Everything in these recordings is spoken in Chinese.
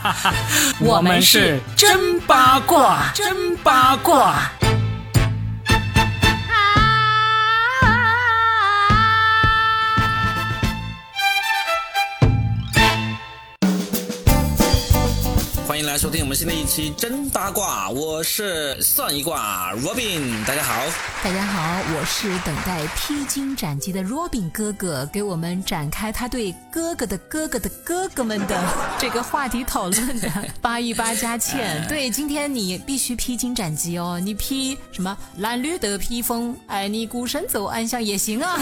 我们是真八卦，真八卦。来收听我们新的一期真八卦，我是算一卦 Robin，大家好。大家好，我是等待披荆斩棘的 Robin 哥哥，给我们展开他对哥哥的哥哥的哥哥们的 这个话题讨论的 八一八加倩。对，今天你必须披荆斩棘哦，你披什么蓝绿的披风，哎你孤身走暗巷也行啊。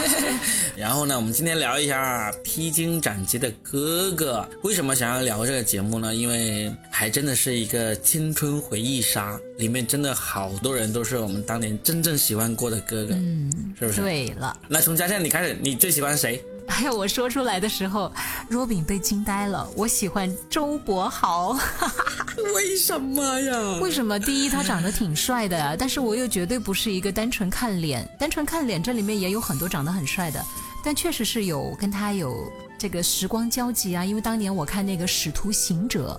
然后呢，我们今天聊一下披荆斩棘的哥哥。为什么想要聊这个节目呢？因为还真的是一个青春回忆杀，里面真的好多人都是我们当年真正喜欢过的哥哥，嗯，是不是？对了，那从嘉倩你开始，你最喜欢谁？哎呀，我说出来的时候，若饼被惊呆了。我喜欢周柏豪，为什么呀？为什么？第一，他长得挺帅的，但是我又绝对不是一个单纯看脸，单纯看脸，这里面也有很多长得很帅的，但确实是有跟他有这个时光交集啊。因为当年我看那个《使徒行者》，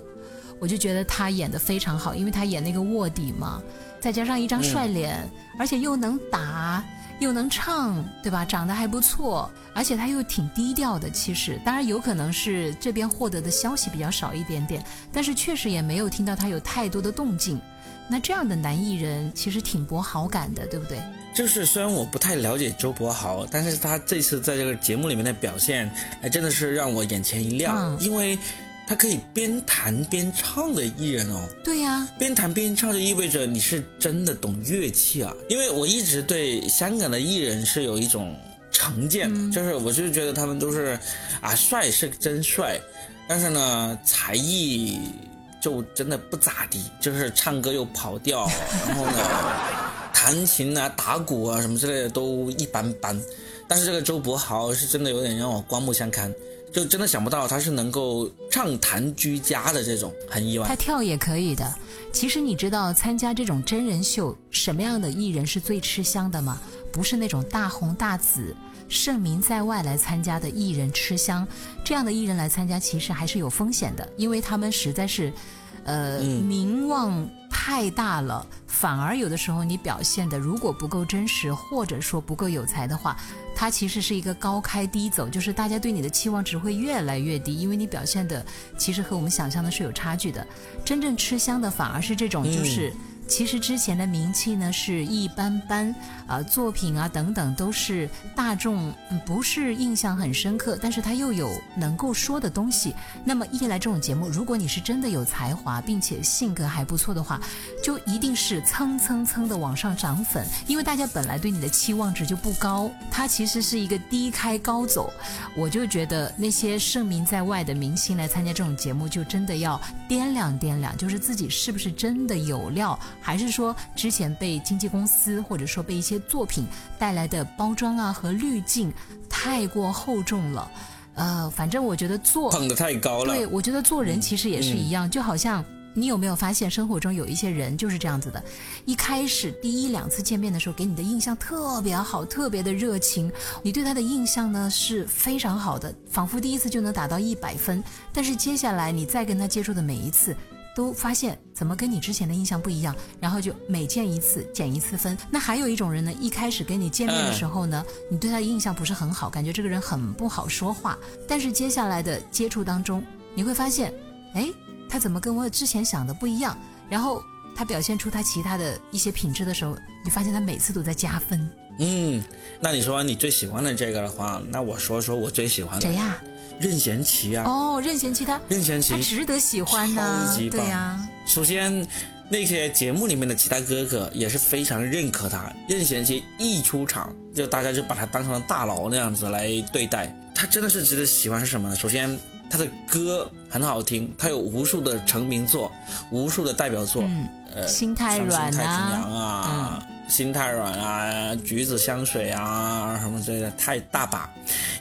我就觉得他演的非常好，因为他演那个卧底嘛，再加上一张帅脸，而且又能打。又能唱，对吧？长得还不错，而且他又挺低调的。其实，当然有可能是这边获得的消息比较少一点点，但是确实也没有听到他有太多的动静。那这样的男艺人其实挺博好感的，对不对？就是虽然我不太了解周柏豪，但是他这次在这个节目里面的表现，还真的是让我眼前一亮，因为。他可以边弹边唱的艺人哦，对呀，边弹边唱就意味着你是真的懂乐器啊。因为我一直对香港的艺人是有一种成见，就是我就觉得他们都是啊帅是真帅，但是呢才艺就真的不咋地，就是唱歌又跑调，然后呢 弹琴啊打鼓啊什么之类的都一般般。但是这个周柏豪是真的有点让我刮目相看。就真的想不到他是能够畅谈居家的这种，很意外。他跳也可以的。其实你知道参加这种真人秀，什么样的艺人是最吃香的吗？不是那种大红大紫、盛名在外来参加的艺人吃香，这样的艺人来参加其实还是有风险的，因为他们实在是，呃，名望。太大了，反而有的时候你表现的如果不够真实，或者说不够有才的话，它其实是一个高开低走，就是大家对你的期望值会越来越低，因为你表现的其实和我们想象的是有差距的。真正吃香的反而是这种，就是。其实之前的名气呢是一般般，啊，作品啊等等都是大众不是印象很深刻，但是他又有能够说的东西。那么一来这种节目，如果你是真的有才华，并且性格还不错的话，就一定是蹭蹭蹭的往上涨粉，因为大家本来对你的期望值就不高，它其实是一个低开高走。我就觉得那些盛名在外的明星来参加这种节目，就真的要掂量掂量，就是自己是不是真的有料。还是说之前被经纪公司或者说被一些作品带来的包装啊和滤镜太过厚重了，呃，反正我觉得做捧得太高了。对，我觉得做人其实也是一样，就好像你有没有发现生活中有一些人就是这样子的，一开始第一两次见面的时候给你的印象特别好，特别的热情，你对他的印象呢是非常好的，仿佛第一次就能达到一百分，但是接下来你再跟他接触的每一次。都发现怎么跟你之前的印象不一样，然后就每见一次减一次分。那还有一种人呢，一开始跟你见面的时候呢，你对他的印象不是很好，感觉这个人很不好说话。但是接下来的接触当中，你会发现，哎，他怎么跟我之前想的不一样？然后他表现出他其他的一些品质的时候，你发现他每次都在加分。嗯，那你说你最喜欢的这个的话，那我说说我最喜欢的谁呀？任贤齐啊！哦，任贤齐他，任贤齐他值得喜欢呢，对呀。首先，那些节目里面的其他哥哥也是非常认可他。任贤齐一出场，就大家就把他当成了大佬那样子来对待。他真的是值得喜欢是什么呢？首先，他的歌很好听，他有无数的成名作，无数的代表作，呃，心太软啊。心太软啊，橘子香水啊，什么之类的，太大把。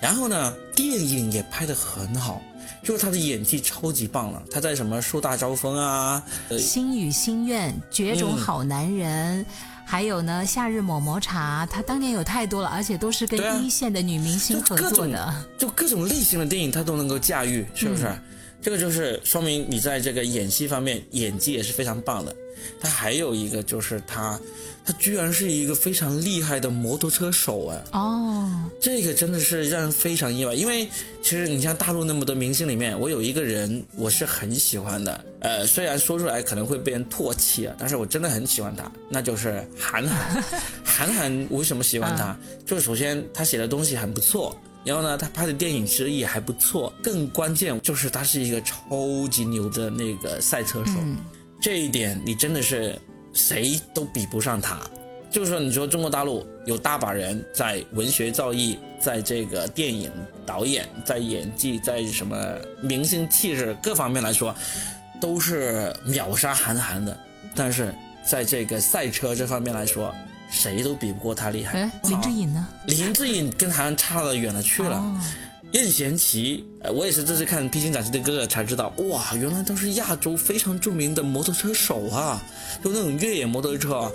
然后呢，电影也拍得很好，就是他的演技超级棒了。他在什么树大招风啊，心语心愿，绝种好男人，还有呢，夏日抹抹茶，他当年有太多了，而且都是跟一线的女明星合作的，就各种类型的电影他都能够驾驭，是不是？这个就是说明你在这个演戏方面演技也是非常棒的。他还有一个就是他，他居然是一个非常厉害的摩托车手啊！哦，这个真的是让人非常意外，因为其实你像大陆那么多明星里面，我有一个人我是很喜欢的，呃，虽然说出来可能会被人唾弃啊，但是我真的很喜欢他，那就是韩寒。韩寒为什么喜欢他？就是首先他写的东西很不错，然后呢，他拍的电影其实也还不错，更关键就是他是一个超级牛的那个赛车手。这一点你真的是谁都比不上他。就是说，你说中国大陆有大把人在文学造诣，在这个电影导演，在演技，在什么明星气质各方面来说，都是秒杀韩寒的。但是在这个赛车这方面来说，谁都比不过他厉害。哎，林志颖呢？林志颖跟韩寒差得远了去了。任贤齐，呃，我也是这次看《披荆斩棘的哥哥》才知道，哇，原来都是亚洲非常著名的摩托车手啊，就那种越野摩托车。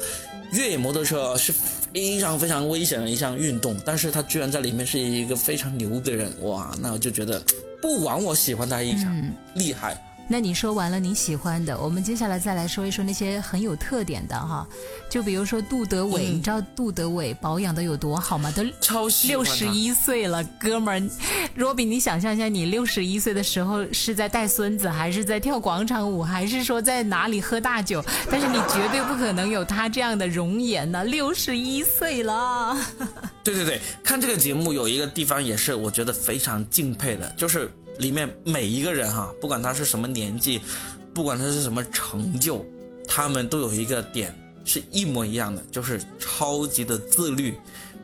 越野摩托车是非常非常危险的一项运动，但是他居然在里面是一个非常牛的人，哇，那我就觉得不枉我喜欢他一场，厉害。那你说完了你喜欢的，我们接下来再来说一说那些很有特点的哈，就比如说杜德伟，你知道杜德伟保养的有多好吗？都超六十一岁了，哥们儿，若比你想象一下，你六十一岁的时候是在带孙子，还是在跳广场舞，还是说在哪里喝大酒？但是你绝对不可能有他这样的容颜呢，六十一岁了。对对对，看这个节目有一个地方也是我觉得非常敬佩的，就是。里面每一个人哈，不管他是什么年纪，不管他是什么成就，他们都有一个点是一模一样的，就是超级的自律。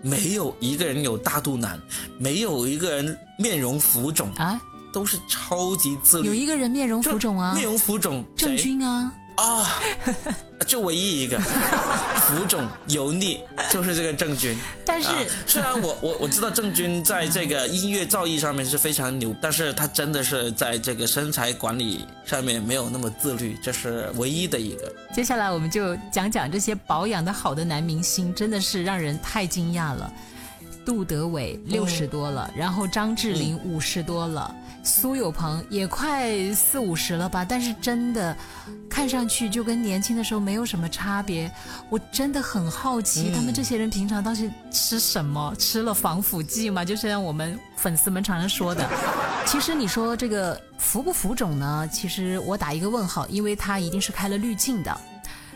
没有一个人有大肚腩，没有一个人面容浮肿啊，都是超级自律。有一个人面容浮肿啊，面容浮肿，郑钧啊。啊，就唯一一个 浮肿油腻，就是这个郑钧。但是，虽然我我我知道郑钧在这个音乐造诣上面是非常牛，但是他真的是在这个身材管理上面没有那么自律，这是唯一的一个。接下来我们就讲讲这些保养的好的男明星，真的是让人太惊讶了。杜德伟六十多了，然后张智霖五十多了。苏有朋也快四五十了吧，但是真的看上去就跟年轻的时候没有什么差别。我真的很好奇，他们这些人平常到底吃什么？吃了防腐剂吗？就像我们粉丝们常常说的。其实你说这个浮不浮肿呢？其实我打一个问号，因为他一定是开了滤镜的。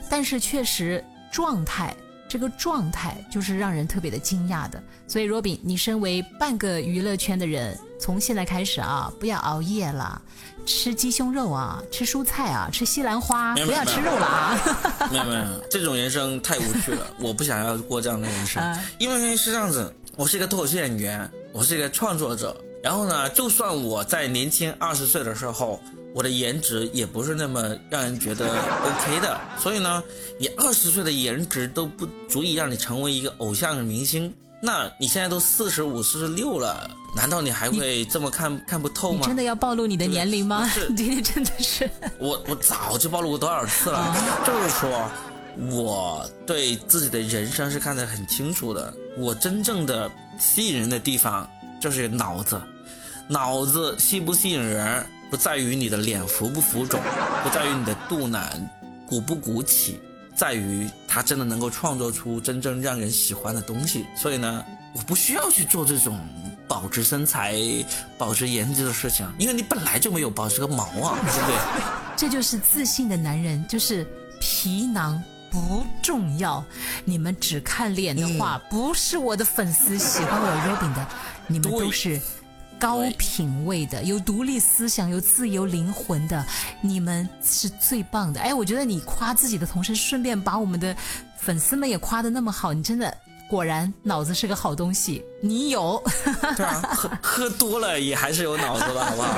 但是确实状态。这个状态就是让人特别的惊讶的，所以若饼，你身为半个娱乐圈的人，从现在开始啊，不要熬夜了，吃鸡胸肉啊，吃蔬菜啊，吃西兰花，不要吃肉了啊！没有 没有，这种人生太无趣了，我不想要过这样的人生，因为是这样子，我是一个脱口秀演员，我是一个创作者，然后呢，就算我在年轻二十岁的时候。我的颜值也不是那么让人觉得 OK 的，所以呢，你二十岁的颜值都不足以让你成为一个偶像明星。那你现在都四十五、四十六了，难道你还会这么看看不透吗？真的要暴露你的年龄吗？是，今天真的是。我我早就暴露过多少次了？就是说，我对自己的人生是看得很清楚的。我真正的吸引人的地方就是脑子，脑子吸不吸引人？不在于你的脸浮不浮肿，不在于你的肚腩鼓不鼓起，在于他真的能够创作出真正让人喜欢的东西。所以呢，我不需要去做这种保持身材、保持颜值的事情，因为你本来就没有保持个毛啊，对不对？这就是自信的男人，就是皮囊不重要。你们只看脸的话，不是我的粉丝喜欢我 Robin 的，你们都是。高品位的、有独立思想、有自由灵魂的，你们是最棒的。哎，我觉得你夸自己的同时，顺便把我们的粉丝们也夸的那么好，你真的果然脑子是个好东西。你有，对啊，喝喝多了也还是有脑子的，好不好？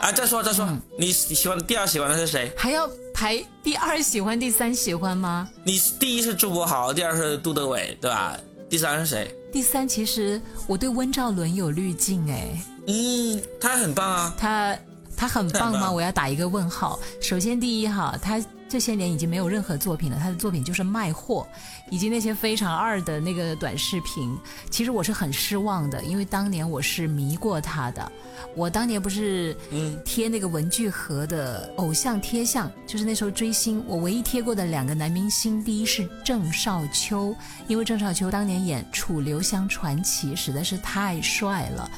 啊，再说再说，你你喜欢第二喜欢的是谁？还要排第二喜欢、第三喜欢吗？你第一是朱柏豪，第二是杜德伟，对吧？第三是谁？第三，其实我对温兆伦有滤镜哎。嗯，他很棒啊。他他很棒吗？我要打一个问号。首先，第一哈，他这些年已经没有任何作品了，他的作品就是卖货，以及那些非常二的那个短视频。其实我是很失望的，因为当年我是迷过他的。我当年不是嗯贴那个文具盒的偶像贴像，就是那时候追星，我唯一贴过的两个男明星，第一是郑少秋，因为郑少秋当年演《楚留香传奇》实在是太帅了。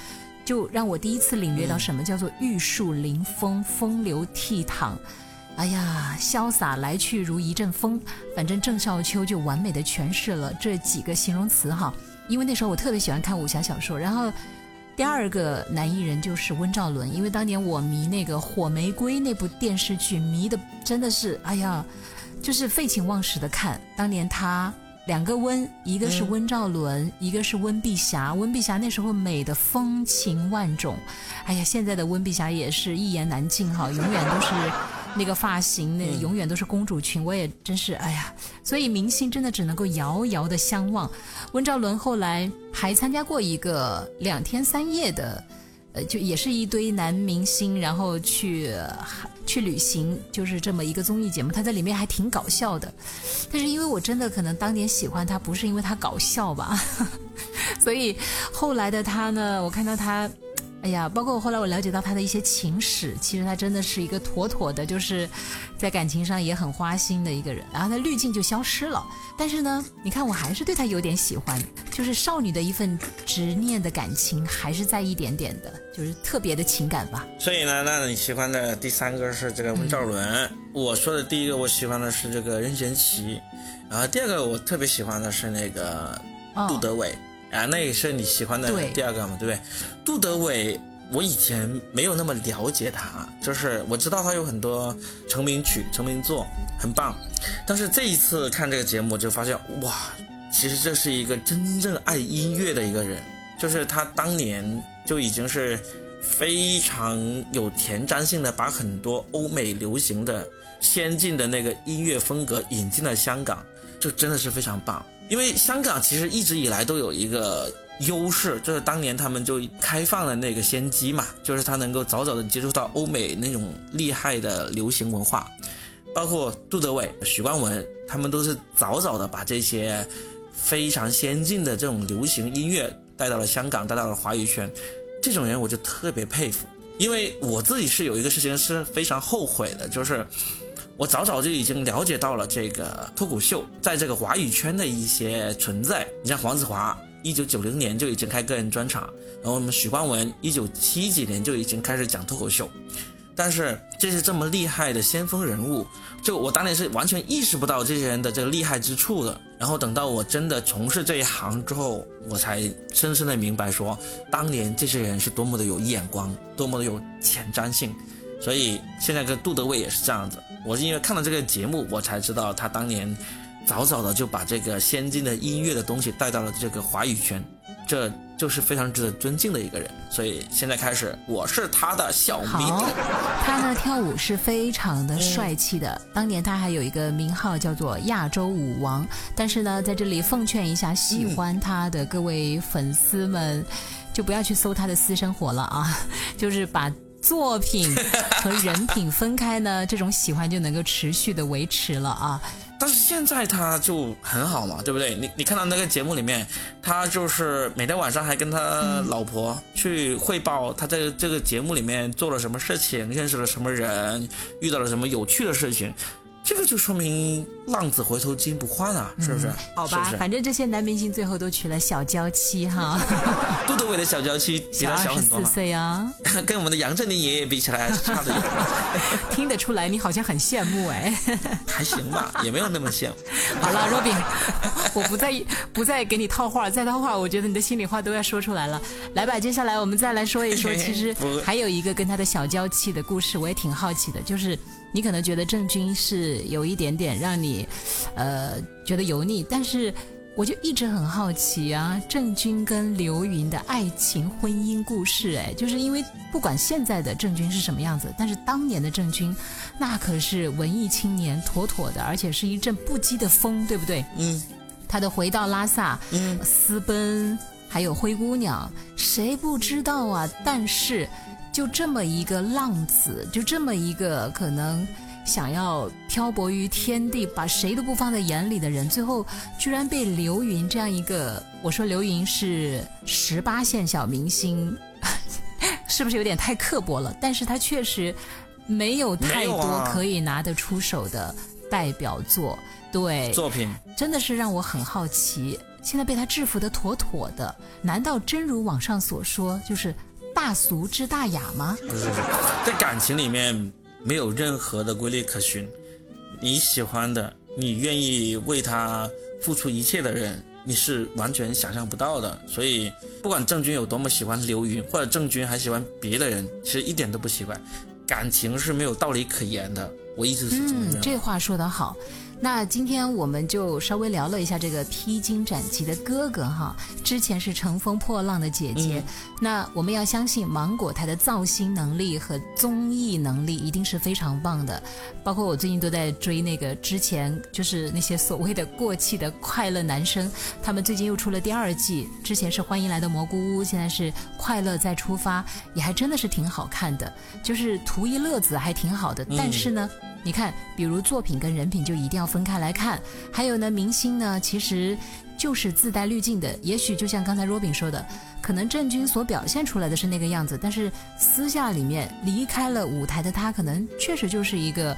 就让我第一次领略到什么叫做玉树临风、风流倜傥。哎呀，潇洒来去如一阵风。反正郑少秋就完美的诠释了这几个形容词哈。因为那时候我特别喜欢看武侠小说，然后第二个男艺人就是温兆伦，因为当年我迷那个《火玫瑰》那部电视剧，迷的真的是哎呀，就是废寝忘食的看。当年他两个温，一个是温兆伦，一个是温碧霞。温碧霞那时候美的风情万种，哎呀，现在的温碧霞也是一言难尽哈，永远都是那个发型，那永远都是公主裙。我也真是哎呀，所以明星真的只能够遥遥的相望。温兆伦后来还参加过一个两天三夜的。呃，就也是一堆男明星，然后去、去旅行，就是这么一个综艺节目。他在里面还挺搞笑的，但是因为我真的可能当年喜欢他，不是因为他搞笑吧，所以后来的他呢，我看到他。哎呀，包括后来我了解到他的一些情史，其实他真的是一个妥妥的，就是在感情上也很花心的一个人。然后他滤镜就消失了，但是呢，你看我还是对他有点喜欢，就是少女的一份执念的感情还是在一点点的，就是特别的情感吧。所以呢，那你喜欢的第三个是这个温兆伦，我说的第一个我喜欢的是这个任贤齐，然后第二个我特别喜欢的是那个哦杜德伟。啊，那也是你喜欢的第二个嘛，对不对？杜德伟，我以前没有那么了解他，就是我知道他有很多成名曲、成名作，很棒。但是这一次看这个节目，就发现哇，其实这是一个真正爱音乐的一个人，就是他当年就已经是非常有前瞻性的，把很多欧美流行的先进的那个音乐风格引进了香港，就真的是非常棒。因为香港其实一直以来都有一个优势，就是当年他们就开放了那个先机嘛，就是他能够早早的接触到欧美那种厉害的流行文化，包括杜德伟、许冠文，他们都是早早的把这些非常先进的这种流行音乐带到了香港，带到了华语圈。这种人我就特别佩服，因为我自己是有一个事情是非常后悔的，就是。我早早就已经了解到了这个脱口秀在这个华语圈的一些存在。你像黄子华，一九九零年就已经开个人专场，然后我们许冠文一九七几年就已经开始讲脱口秀。但是这些这么厉害的先锋人物，就我当年是完全意识不到这些人的这个厉害之处的。然后等到我真的从事这一行之后，我才深深的明白说，当年这些人是多么的有眼光，多么的有前瞻性。所以现在跟杜德伟也是这样子。我是因为看了这个节目，我才知道他当年早早的就把这个先进的音乐的东西带到了这个华语圈，这就是非常值得尊敬的一个人。所以现在开始，我是他的小迷。他呢跳舞是非常的帅气的。当年他还有一个名号叫做亚洲舞王，但是呢，在这里奉劝一下喜欢他的各位粉丝们，就不要去搜他的私生活了啊，就是把。作品和人品分开呢，这种喜欢就能够持续的维持了啊。但是现在他就很好嘛，对不对？你你看到那个节目里面，他就是每天晚上还跟他老婆去汇报他在这个节目里面做了什么事情，认识了什么人，遇到了什么有趣的事情。这个就说明浪子回头金不换啊，是不是？好吧，是是反正这些男明星最后都娶了小娇妻哈。杜德伟的小娇妻比他小很多四，岁啊，跟我们的杨振宁爷爷比起来还是差的远，听得出来你好像很羡慕哎。还行吧，也没有那么羡慕。好了，Robin，我不再不再给你套话，再套话，我觉得你的心里话都要说出来了。来吧，接下来我们再来说一说，其实还有一个跟他的小娇妻的故事，我也挺好奇的。就是你可能觉得郑钧是有一点点让你，呃，觉得油腻，但是我就一直很好奇啊，郑钧跟刘芸的爱情婚姻故事，哎，就是因为不管现在的郑钧是什么样子，但是当年的郑钧，那可是文艺青年，妥妥的，而且是一阵不羁的风，对不对？嗯他的回到拉萨，嗯，私奔，还有灰姑娘，谁不知道啊？但是。就这么一个浪子，就这么一个可能想要漂泊于天地，把谁都不放在眼里的人，最后居然被刘云这样一个，我说刘云是十八线小明星，是不是有点太刻薄了？但是他确实没有太多可以拿得出手的代表作，对作品真的是让我很好奇。现在被他制服的妥妥的，难道真如网上所说，就是大俗之大雅吗？不是，在感情里面没有任何的规律可循。你喜欢的，你愿意为他付出一切的人，你是完全想象不到的。所以，不管郑钧有多么喜欢刘芸，或者郑钧还喜欢别的人，其实一点都不奇怪。感情是没有道理可言的。我一直是这么认为。这话说得好。那今天我们就稍微聊了一下这个披荆斩棘的哥哥哈，之前是乘风破浪的姐姐。那我们要相信芒果台的造星能力和综艺能力一定是非常棒的。包括我最近都在追那个之前就是那些所谓的过气的快乐男生，他们最近又出了第二季。之前是欢迎来到蘑菇屋，现在是快乐再出发，也还真的是挺好看的，就是图一乐子还挺好的。但是呢。你看，比如作品跟人品就一定要分开来看。还有呢，明星呢其实就是自带滤镜的。也许就像刚才若冰说的，可能郑钧所表现出来的是那个样子，但是私下里面离开了舞台的他，可能确实就是一个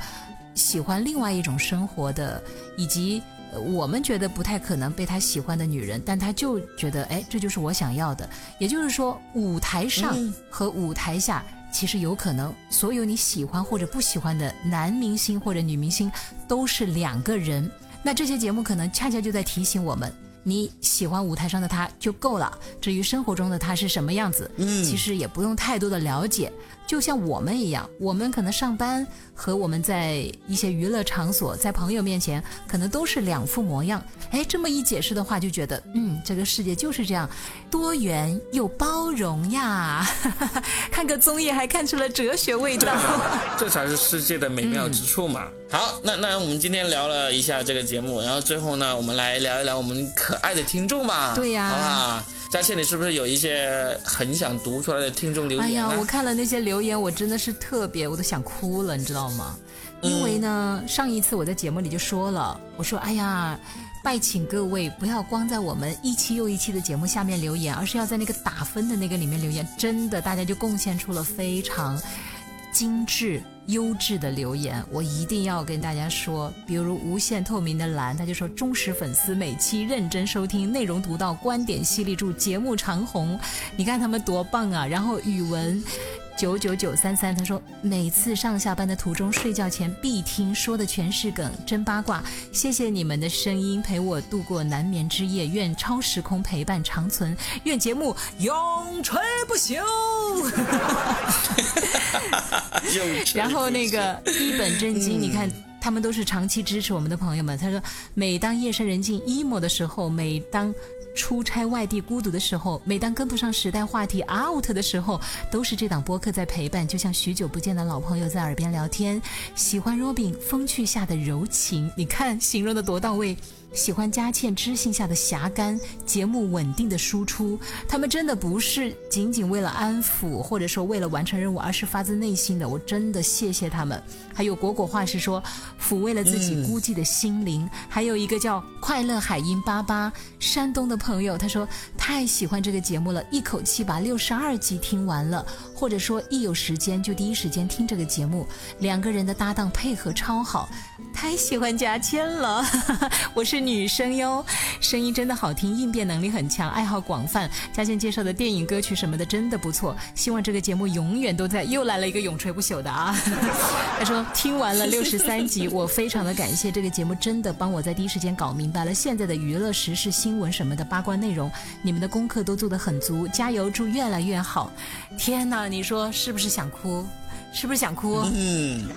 喜欢另外一种生活的，以及我们觉得不太可能被他喜欢的女人，但他就觉得，哎，这就是我想要的。也就是说，舞台上和舞台下。其实有可能，所有你喜欢或者不喜欢的男明星或者女明星都是两个人。那这些节目可能恰恰就在提醒我们：你喜欢舞台上的他就够了，至于生活中的他是什么样子，其实也不用太多的了解。就像我们一样，我们可能上班和我们在一些娱乐场所，在朋友面前，可能都是两副模样。哎，这么一解释的话，就觉得，嗯，这个世界就是这样，多元又包容呀。看个综艺还看出了哲学味道，这才是世界的美妙之处嘛。好，那那我们今天聊了一下这个节目，然后最后呢，我们来聊一聊我们可爱的听众吧。对呀，好吧。佳倩，你是不是有一些很想读出来的听众留言？哎呀，我看了那些留言，我真的是特别，我都想哭了，你知道吗？因为呢，上一次我在节目里就说了，我说，哎呀，拜请各位不要光在我们一期又一期的节目下面留言，而是要在那个打分的那个里面留言。真的，大家就贡献出了非常精致。优质的留言，我一定要跟大家说。比如无限透明的蓝，他就说忠实粉丝，每期认真收听，内容独到，观点犀利，祝节目长红。你看他们多棒啊！然后语文。九九九三三，他说每次上下班的途中、睡觉前必听，说的全是梗，真八卦。谢谢你们的声音陪我度过难眠之夜，愿超时空陪伴长存，愿节目永垂不朽。然后那个一本正经，你看他们都是长期支持我们的朋友们。他说，每当夜深人静 emo 的时候，每当。出差外地孤独的时候，每当跟不上时代话题 out 的时候，都是这档播客在陪伴，就像许久不见的老朋友在耳边聊天。喜欢 Robin 风趣下的柔情，你看形容的多到位。喜欢佳倩知性下的侠肝，节目稳定的输出，他们真的不是仅仅为了安抚，或者说为了完成任务，而是发自内心的。我真的谢谢他们。还有果果话是说，抚慰了自己孤寂的心灵。还有一个叫快乐海音巴巴，山东的朋友，他说太喜欢这个节目了，一口气把六十二集听完了，或者说一有时间就第一时间听这个节目，两个人的搭档配合超好，太喜欢佳倩了。我是。女生哟，声音真的好听，应变能力很强，爱好广泛。嘉倩介绍的电影、歌曲什么的真的不错，希望这个节目永远都在。又来了一个永垂不朽的啊！他说听完了六十三集，我非常的感谢这个节目，真的帮我在第一时间搞明白了现在的娱乐时事新闻什么的八卦内容。你们的功课都做得很足，加油，祝越来越好。天哪，你说是不是想哭？是不是想哭？嗯，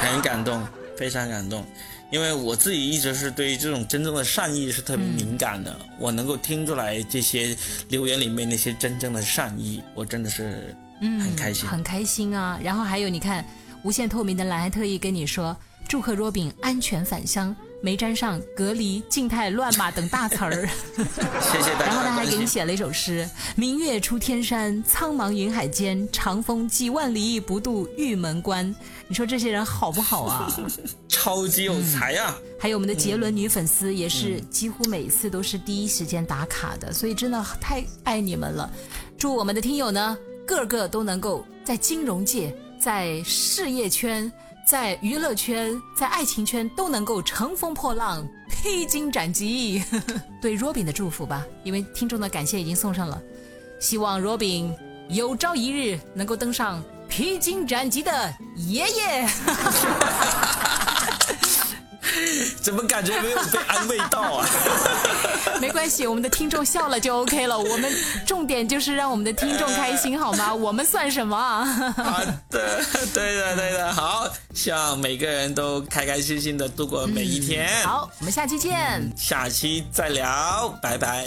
很感动，非常感动。因为我自己一直是对于这种真正的善意是特别敏感的，我能够听出来这些留言里面那些真正的善意，我真的是很开心，很开心啊！然后还有你看，无限透明的蓝还特意跟你说。祝贺 Robin 安全返乡，没沾上隔离、静态乱码等大词儿。谢谢大家。然后他还给你写了一首诗：明月出天山，苍茫云海间，长风几万里，不渡玉门关。你说这些人好不好啊？超级有才啊！还有我们的杰伦女粉丝，也是几乎每次都是第一时间打卡的，所以真的太爱你们了。祝我们的听友呢，个个都能够在金融界、在事业圈、在娱乐圈、在爱情圈都能够乘风破浪、披荆斩棘。对 Robin 的祝福吧，因为听众的感谢已经送上了，希望 Robin 有朝一日能够登上披荆斩棘的爷爷。怎么感觉没有被安慰到啊？没关系，我们的听众笑了就 OK 了。我们重点就是让我们的听众开心，好吗？我们算什么啊？好的，对的，对的，好，希望每个人都开开心心的度过每一天。好，我们下期见。下期再聊，拜拜。